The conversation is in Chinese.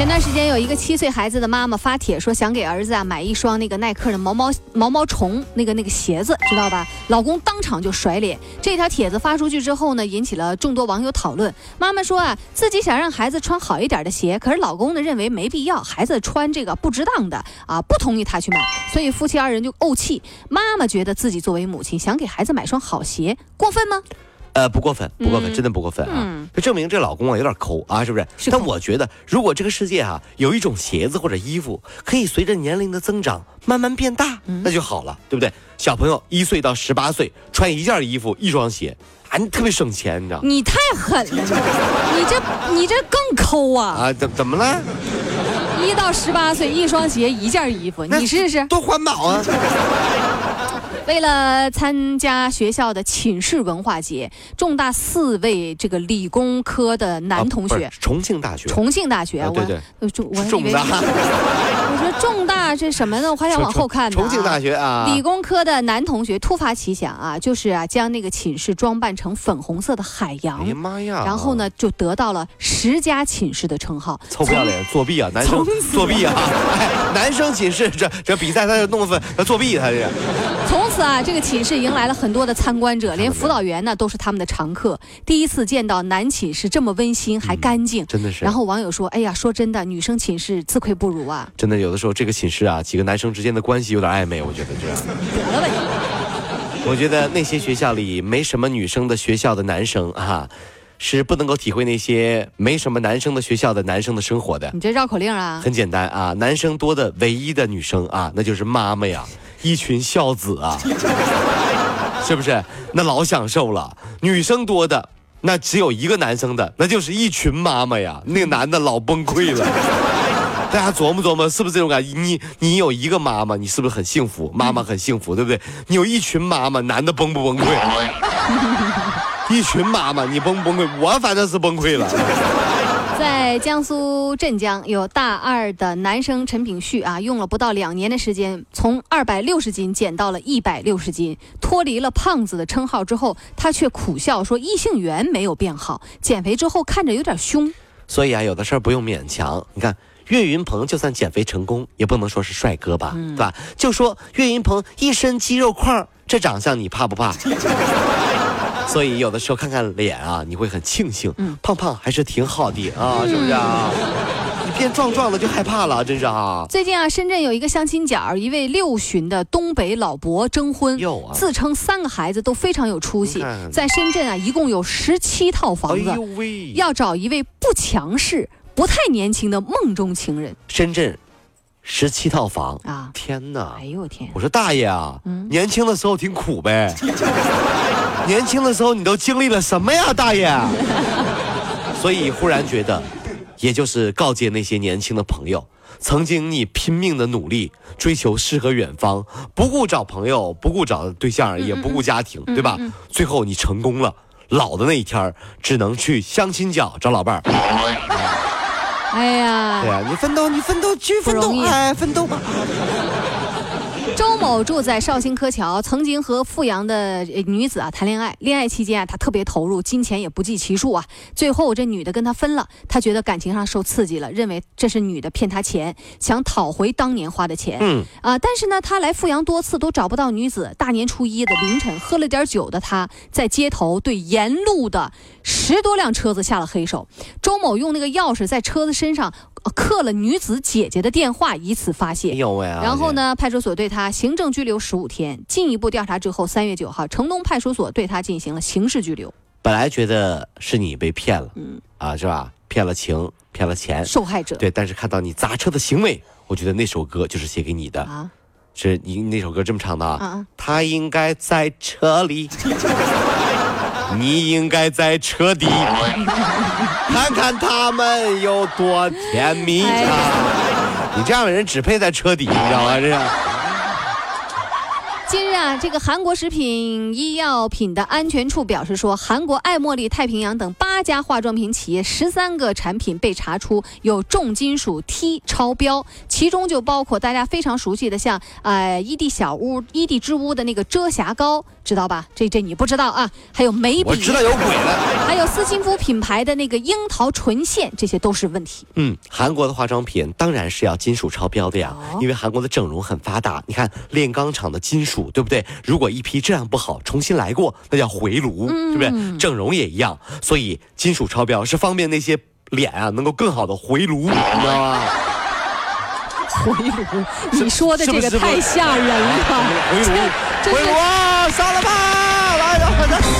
前段时间有一个七岁孩子的妈妈发帖说想给儿子啊买一双那个耐克的毛毛毛毛虫那个那个鞋子，知道吧？老公当场就甩脸。这条帖子发出去之后呢，引起了众多网友讨论。妈妈说啊，自己想让孩子穿好一点的鞋，可是老公呢认为没必要，孩子穿这个不值当的啊，不同意他去买，所以夫妻二人就怄气。妈妈觉得自己作为母亲想给孩子买双好鞋，过分吗？呃，不过分，不过分，真的不过分啊！就证明这老公啊有点抠啊，是不是？但我觉得，如果这个世界啊有一种鞋子或者衣服，可以随着年龄的增长慢慢变大，那就好了，对不对？小朋友一岁到十八岁穿一件衣服一双鞋，啊，你特别省钱，你知道？你太狠了，你这你这更抠啊！啊，怎怎么了？一到十八岁一双鞋一件衣服，你试试，多环保啊！为了参加学校的寝室文化节，重大四位这个理工科的男同学，重庆大学，重庆大学，对对，我重大，我说重大是什么呢？我还想往后看呢。重庆大学啊，理工科的男同学突发奇想啊，就是啊，将那个寝室装扮成粉红色的海洋，哎呀妈呀！然后呢，就得到了十佳寝室的称号。臭不要脸，作弊啊！男生作弊啊！哎 男生寝室这这比赛他就弄粉，他作弊他这。从此啊，这个寝室迎来了很多的参观者，连辅导员呢都是他们的常客。第一次见到男寝室这么温馨还干净，真的是。然后网友说：“哎呀，说真的，女生寝室自愧不如啊。”真的，有的时候这个寝室啊，几个男生之间的关系有点暧昧，我觉得这样。得了吧我觉得那些学校里没什么女生的学校的男生啊，是不能够体会那些没什么男生的学校的男生的生活的。你这绕口令啊？很简单啊，男生多的唯一的女生啊，那就是妈妈呀。一群孝子啊，是不是？那老享受了。女生多的，那只有一个男生的，那就是一群妈妈呀。那个男的老崩溃了。大家琢磨琢磨，是不是这种感觉？你你有一个妈妈，你是不是很幸福？妈妈很幸福，对不对？你有一群妈妈，男的崩不崩溃？一群妈妈，你崩不崩溃？我反正是崩溃了。在江苏镇江，有大二的男生陈炳旭啊，用了不到两年的时间，从二百六十斤减到了一百六十斤，脱离了胖子的称号之后，他却苦笑说：“异性缘没有变好，减肥之后看着有点凶。”所以啊，有的事儿不用勉强。你看岳云鹏，就算减肥成功，也不能说是帅哥吧，对吧？就说岳云鹏一身肌肉块，这长相你怕不怕？所以有的时候看看脸啊，你会很庆幸，胖胖还是挺好的啊，是不是啊？你变壮壮的就害怕了，真是啊。最近啊，深圳有一个相亲角，一位六旬的东北老伯征婚，自称三个孩子都非常有出息，在深圳啊，一共有十七套房子，要找一位不强势、不太年轻的梦中情人。深圳。十七套房啊！天哪！哎呦我天！我说大爷啊，年轻的时候挺苦呗。年轻的时候你都经历了什么呀，大爷？所以忽然觉得，也就是告诫那些年轻的朋友，曾经你拼命的努力追求诗和远方，不顾找朋友，不顾找对象，也不顾家庭，对吧？最后你成功了，老的那一天只能去相亲角找老伴儿。你奋斗，你奋斗，去奋斗，哎，奋斗吧。周某住在绍兴柯桥，曾经和富阳的女子啊谈恋爱。恋爱期间啊，他特别投入，金钱也不计其数啊。最后这女的跟他分了，他觉得感情上受刺激了，认为这是女的骗他钱，想讨回当年花的钱。嗯啊，但是呢，他来富阳多次都找不到女子。大年初一的凌晨，喝了点酒的他在街头对沿路的十多辆车子下了黑手。周某用那个钥匙在车子身上。刻了女子姐姐的电话，以此发泄。然后呢，派出所对他行政拘留十五天。进一步调查之后，三月九号，城东派出所对他进行了刑事拘留。本来觉得是你被骗了，嗯，啊，是吧？骗了情，骗了钱，受害者。对，但是看到你砸车的行为，我觉得那首歌就是写给你的啊。是你那首歌这么唱的啊？他应该在车里。你应该在车底 看看他们有多甜蜜啊！你这样的人只配在车底，你知道吗？这。近日啊，这个韩国食品医药品的安全处表示说，韩国爱茉莉、太平洋等八家化妆品企业十三个产品被查出有重金属 T 超标，其中就包括大家非常熟悉的像呃伊蒂小屋、伊蒂之屋的那个遮瑕膏，知道吧？这这你不知道啊？还有眉笔，我知道有鬼了。还有斯琴肤品牌的那个樱桃唇线，这些都是问题。嗯，韩国的化妆品当然是要金属超标的呀，因为韩国的整容很发达。你看炼钢厂的金属。对不对？如果一批质量不好，重新来过，那叫回炉，是不是？整容也一样，所以金属超标是方便那些脸啊能够更好的回炉，你知道吗？回炉，你说的这个太吓人了。回炉，回炉啊！杀了吧！来，快点。